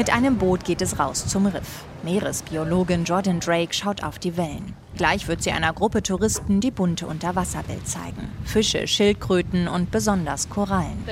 Mit einem Boot geht es raus zum Riff. Meeresbiologin Jordan Drake schaut auf die Wellen. Gleich wird sie einer Gruppe Touristen die bunte Unterwasserwelt zeigen. Fische, Schildkröten und besonders Korallen.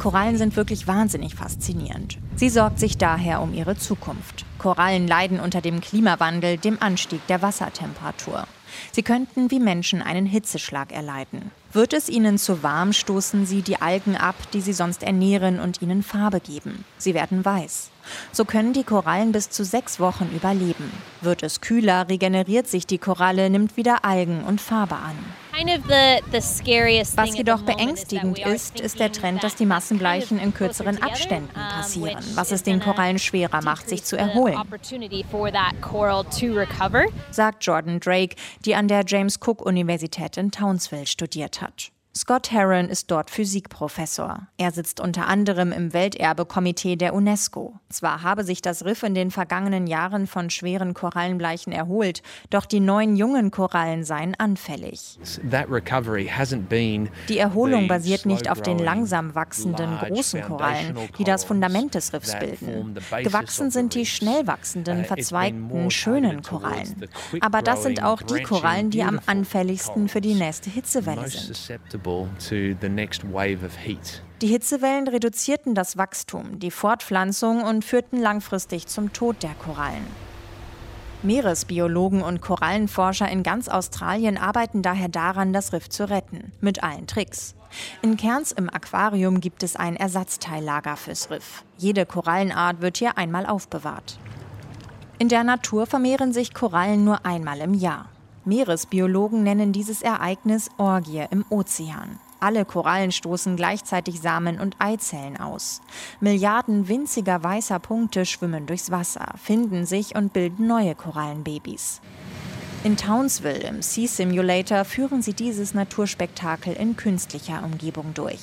Korallen sind wirklich wahnsinnig faszinierend. Sie sorgt sich daher um ihre Zukunft. Korallen leiden unter dem Klimawandel, dem Anstieg der Wassertemperatur. Sie könnten wie Menschen einen Hitzeschlag erleiden. Wird es ihnen zu warm, stoßen sie die Algen ab, die sie sonst ernähren und ihnen Farbe geben. Sie werden weiß. So können die Korallen bis zu sechs Wochen überleben. Wird es kühler, regeneriert sich die Koralle, nimmt wieder Algen und Farbe an. Was jedoch beängstigend ist, ist der Trend, dass die Massenbleichen in kürzeren Abständen passieren, was es den Korallen schwerer macht, sich zu erholen. Sagt Jordan Drake, die an der James Cook Universität in Townsville studiert hat. Scott Heron ist dort Physikprofessor. Er sitzt unter anderem im Welterbekomitee der UNESCO. Zwar habe sich das Riff in den vergangenen Jahren von schweren Korallenbleichen erholt, doch die neuen jungen Korallen seien anfällig. Die Erholung basiert nicht auf den langsam wachsenden großen Korallen, die das Fundament des Riffs bilden. Gewachsen sind die schnell wachsenden, verzweigten, schönen Korallen. Aber das sind auch die Korallen, die am anfälligsten für die nächste Hitzewelle sind. Die Hitzewellen reduzierten das Wachstum, die Fortpflanzung und führten langfristig zum Tod der Korallen. Meeresbiologen und Korallenforscher in ganz Australien arbeiten daher daran, das Riff zu retten, mit allen Tricks. In Cairns im Aquarium gibt es ein Ersatzteillager fürs Riff. Jede Korallenart wird hier einmal aufbewahrt. In der Natur vermehren sich Korallen nur einmal im Jahr. Meeresbiologen nennen dieses Ereignis Orgie im Ozean. Alle Korallen stoßen gleichzeitig Samen und Eizellen aus. Milliarden winziger weißer Punkte schwimmen durchs Wasser, finden sich und bilden neue Korallenbabys. In Townsville im Sea Simulator führen sie dieses Naturspektakel in künstlicher Umgebung durch.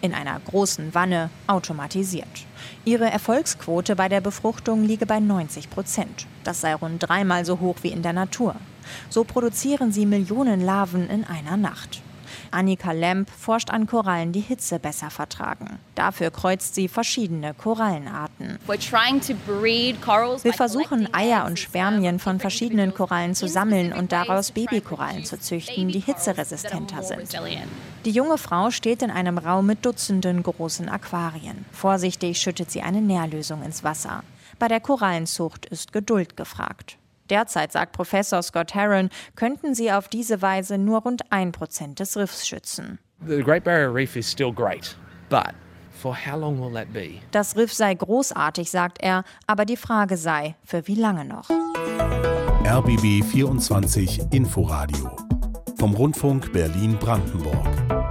In einer großen Wanne, automatisiert. Ihre Erfolgsquote bei der Befruchtung liege bei 90 Prozent. Das sei rund dreimal so hoch wie in der Natur. So produzieren sie Millionen Larven in einer Nacht. Annika Lemp forscht an Korallen, die Hitze besser vertragen. Dafür kreuzt sie verschiedene Korallenarten. Wir versuchen, Eier und Spermien von verschiedenen Korallen zu sammeln und daraus Babykorallen zu züchten, die hitzeresistenter sind. Die junge Frau steht in einem Raum mit Dutzenden großen Aquarien. Vorsichtig schüttet sie eine Nährlösung ins Wasser. Bei der Korallenzucht ist Geduld gefragt. Derzeit, sagt Professor Scott Heron, könnten sie auf diese Weise nur rund ein Prozent des Riffs schützen. The Great Barrier Reef is still great, but for how long will that be? Das Riff sei großartig, sagt er, aber die Frage sei, für wie lange noch? RBB 24 Inforadio vom Rundfunk Berlin-Brandenburg.